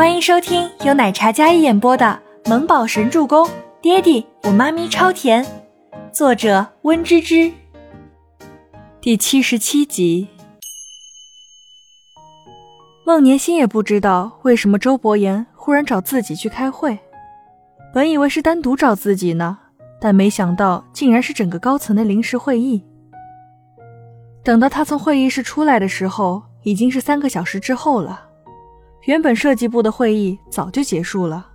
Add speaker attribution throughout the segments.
Speaker 1: 欢迎收听由奶茶嘉一演播的《萌宝神助攻》，爹地我妈咪超甜，作者温芝芝。第七十七集。孟年心也不知道为什么周伯言忽然找自己去开会，本以为是单独找自己呢，但没想到竟然是整个高层的临时会议。等到他从会议室出来的时候，已经是三个小时之后了。原本设计部的会议早就结束了。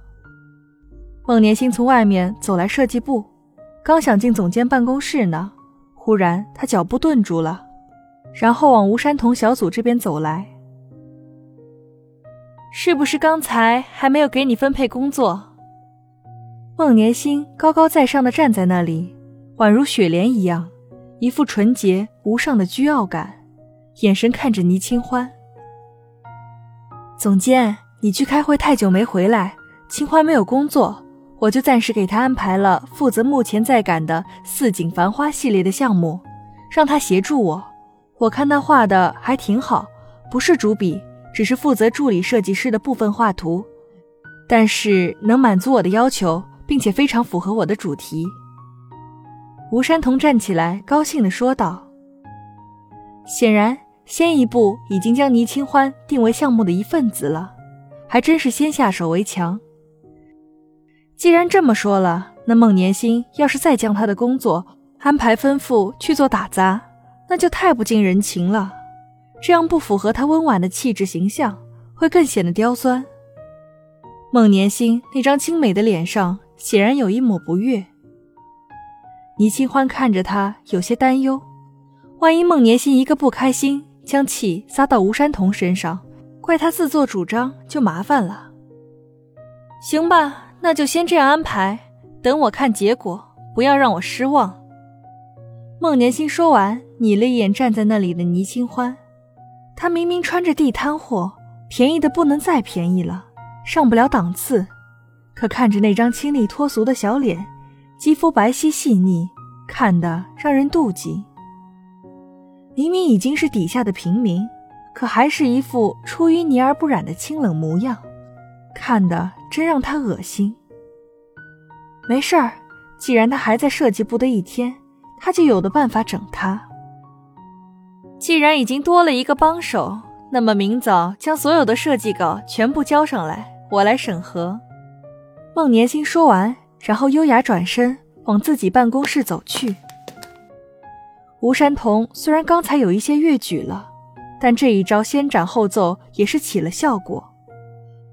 Speaker 1: 孟年星从外面走来设计部，刚想进总监办公室呢，忽然他脚步顿住了，然后往吴山童小组这边走来。是不是刚才还没有给你分配工作？孟年星高高在上的站在那里，宛如雪莲一样，一副纯洁无上的倨傲感，眼神看着倪清欢。总监，你去开会太久没回来，清欢没有工作，我就暂时给他安排了负责目前在赶的四景繁花系列的项目，让他协助我。我看他画的还挺好，不是主笔，只是负责助理设计师的部分画图，但是能满足我的要求，并且非常符合我的主题。吴山童站起来，高兴地说道：“显然。”先一步已经将倪清欢定为项目的一份子了，还真是先下手为强。既然这么说了，那孟年星要是再将他的工作安排吩咐去做打杂，那就太不近人情了，这样不符合他温婉的气质形象，会更显得刁钻。孟年星那张精美的脸上显然有一抹不悦。倪清欢看着他，有些担忧，万一孟年星一个不开心。将气撒到吴山童身上，怪他自作主张就麻烦了。行吧，那就先这样安排，等我看结果，不要让我失望。孟年心说完，睨了一眼站在那里的倪清欢，他明明穿着地摊货，便宜的不能再便宜了，上不了档次，可看着那张清丽脱俗的小脸，肌肤白皙细腻，看得让人妒忌。明明已经是底下的平民，可还是一副出淤泥而不染的清冷模样，看的真让他恶心。没事儿，既然他还在设计部的一天，他就有的办法整他。既然已经多了一个帮手，那么明早将所有的设计稿全部交上来，我来审核。孟年星说完，然后优雅转身往自己办公室走去。吴山童虽然刚才有一些越矩了，但这一招先斩后奏也是起了效果。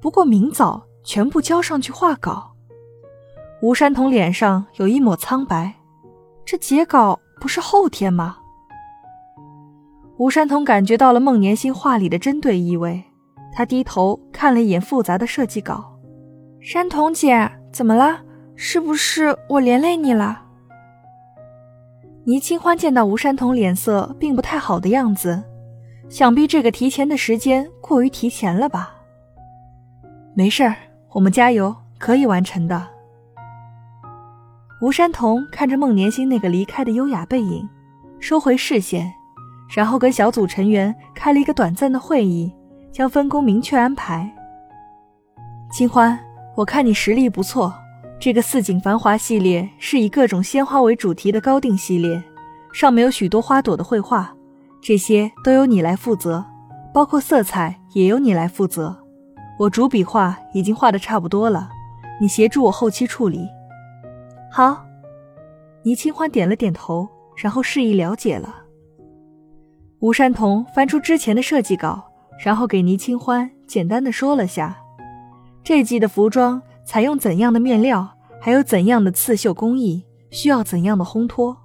Speaker 1: 不过明早全部交上去画稿，吴山童脸上有一抹苍白。这结稿不是后天吗？吴山童感觉到了孟年星话里的针对意味，他低头看了一眼复杂的设计稿。山童姐，怎么了？是不是我连累你了？倪清欢见到吴山童脸色并不太好的样子，想必这个提前的时间过于提前了吧？没事儿，我们加油，可以完成的。吴山童看着孟年星那个离开的优雅背影，收回视线，然后跟小组成员开了一个短暂的会议，将分工明确安排。清欢，我看你实力不错。这个四景繁华系列是以各种鲜花为主题的高定系列，上面有许多花朵的绘画，这些都由你来负责，包括色彩也由你来负责。我主笔画已经画的差不多了，你协助我后期处理。好，倪清欢点了点头，然后示意了解了。吴山童翻出之前的设计稿，然后给倪清欢简单的说了下，这季的服装。采用怎样的面料，还有怎样的刺绣工艺，需要怎样的烘托？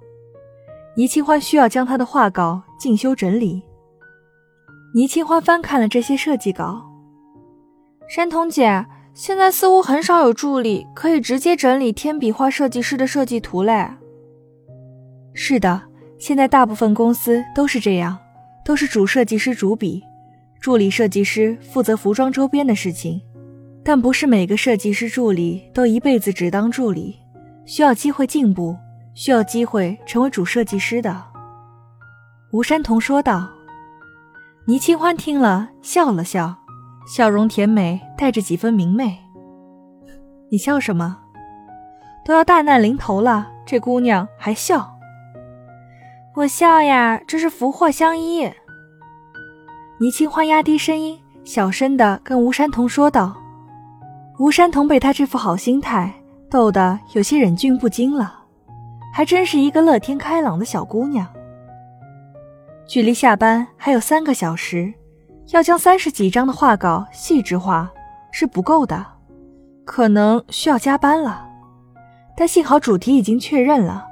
Speaker 1: 倪清欢需要将他的画稿进修整理。倪清欢翻看了这些设计稿。山童姐，现在似乎很少有助理可以直接整理天笔画设计师的设计图嘞。是的，现在大部分公司都是这样，都是主设计师主笔，助理设计师负责服装周边的事情。但不是每个设计师助理都一辈子只当助理，需要机会进步，需要机会成为主设计师的。吴山童说道。倪清欢听了笑了笑，笑容甜美，带着几分明媚。你笑什么？都要大难临头了，这姑娘还笑？
Speaker 2: 我笑呀，这是福祸相依。
Speaker 1: 倪清欢压低声音，小声的跟吴山童说道。吴山童被他这副好心态逗得有些忍俊不禁了，还真是一个乐天开朗的小姑娘。距离下班还有三个小时，要将三十几张的画稿细致化是不够的，可能需要加班了。但幸好主题已经确认了，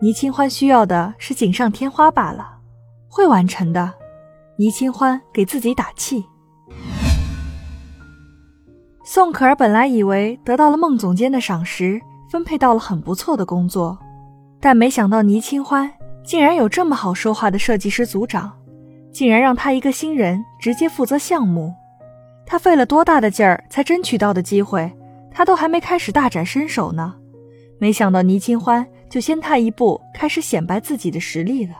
Speaker 1: 倪清欢需要的是锦上添花罢了，会完成的。倪清欢给自己打气。宋可儿本来以为得到了孟总监的赏识，分配到了很不错的工作，但没想到倪清欢竟然有这么好说话的设计师组长，竟然让他一个新人直接负责项目。他费了多大的劲儿才争取到的机会，他都还没开始大展身手呢，没想到倪清欢就先他一步开始显摆自己的实力了。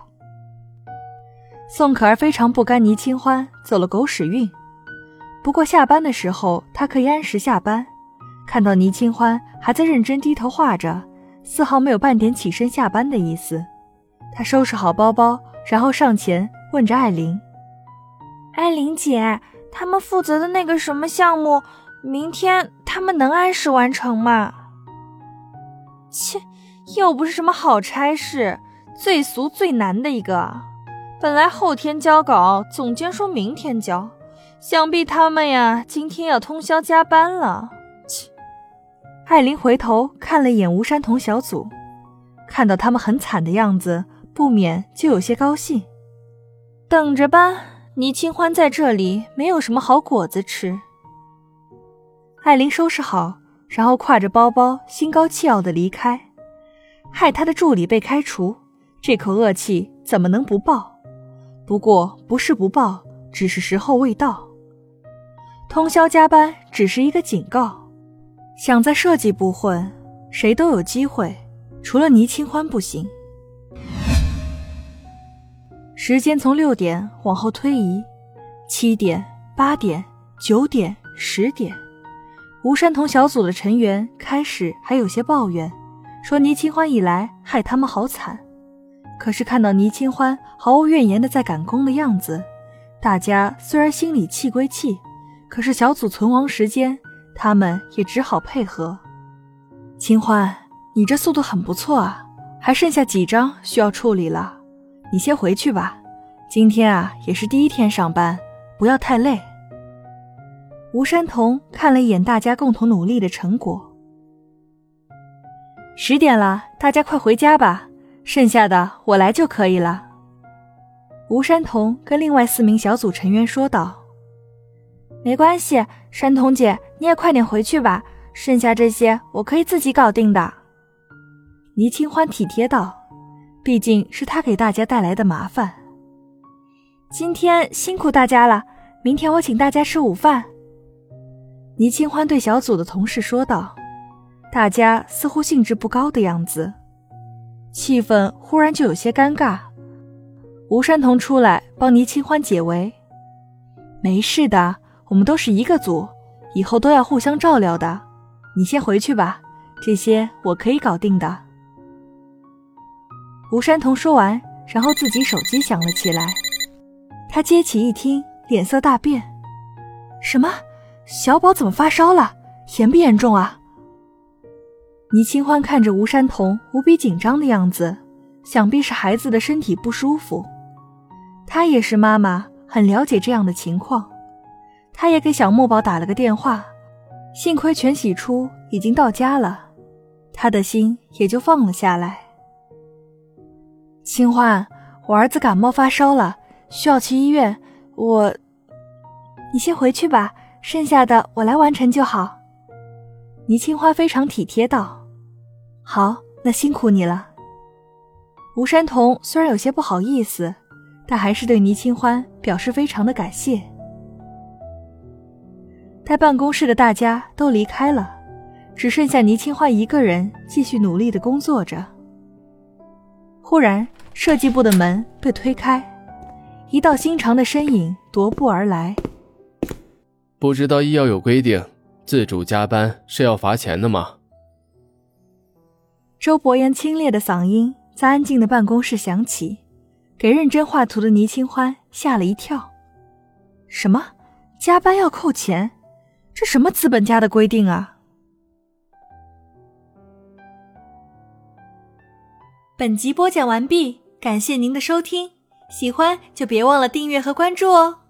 Speaker 1: 宋可儿非常不甘倪清欢走了狗屎运。不过下班的时候，他可以按时下班。看到倪清欢还在认真低头画着，丝毫没有半点起身下班的意思。他收拾好包包，然后上前问着艾琳：“
Speaker 2: 艾琳姐，他们负责的那个什么项目，明天他们能按时完成吗？”
Speaker 1: 切，又不是什么好差事，最俗最难的一个。本来后天交稿，总监说明天交。想必他们呀，今天要通宵加班了。切！艾琳回头看了一眼吴山童小组，看到他们很惨的样子，不免就有些高兴。等着吧，倪清欢在这里没有什么好果子吃。艾琳收拾好，然后挎着包包，心高气傲的离开。害他的助理被开除，这口恶气怎么能不报？不过不是不报，只是时候未到。通宵加班只是一个警告，想在设计部混，谁都有机会，除了倪清欢不行。时间从六点往后推移，七点、八点、九点、十点，吴山童小组的成员开始还有些抱怨，说倪清欢一来害他们好惨。可是看到倪清欢毫无怨言的在赶工的样子，大家虽然心里气归气。可是小组存亡时间，他们也只好配合。清欢，你这速度很不错啊，还剩下几张需要处理了，你先回去吧。今天啊也是第一天上班，不要太累。吴山童看了一眼大家共同努力的成果。十点了，大家快回家吧，剩下的我来就可以了。吴山童跟另外四名小组成员说道。
Speaker 2: 没关系，山童姐，你也快点回去吧。剩下这些我可以自己搞定的。
Speaker 1: 倪清欢体贴道：“毕竟是他给大家带来的麻烦。
Speaker 2: 今天辛苦大家了，明天我请大家吃午饭。”
Speaker 1: 倪清欢对小组的同事说道。大家似乎兴致不高的样子，气氛忽然就有些尴尬。吴山童出来帮倪清欢解围：“没事的。”我们都是一个组，以后都要互相照料的。你先回去吧，这些我可以搞定的。吴山童说完，然后自己手机响了起来。他接起一听，脸色大变：“什么？小宝怎么发烧了？严不严重啊？”倪清欢看着吴山童无比紧张的样子，想必是孩子的身体不舒服。她也是妈妈，很了解这样的情况。他也给小木宝打了个电话，幸亏全喜初已经到家了，他的心也就放了下来。清欢，我儿子感冒发烧了，需要去医院，我……你先回去吧，剩下的我来完成就好。倪清欢非常体贴道：“好，那辛苦你了。”吴山童虽然有些不好意思，但还是对倪清欢表示非常的感谢。待办公室的大家都离开了，只剩下倪清欢一个人继续努力的工作着。忽然，设计部的门被推开，一道心长的身影踱步而来。
Speaker 3: 不知道医药有规定，自主加班是要罚钱的吗？
Speaker 1: 周伯言清冽的嗓音在安静的办公室响起，给认真画图的倪清欢吓了一跳。什么？加班要扣钱？这什么资本家的规定啊？本集播讲完毕，感谢您的收听，喜欢就别忘了订阅和关注哦。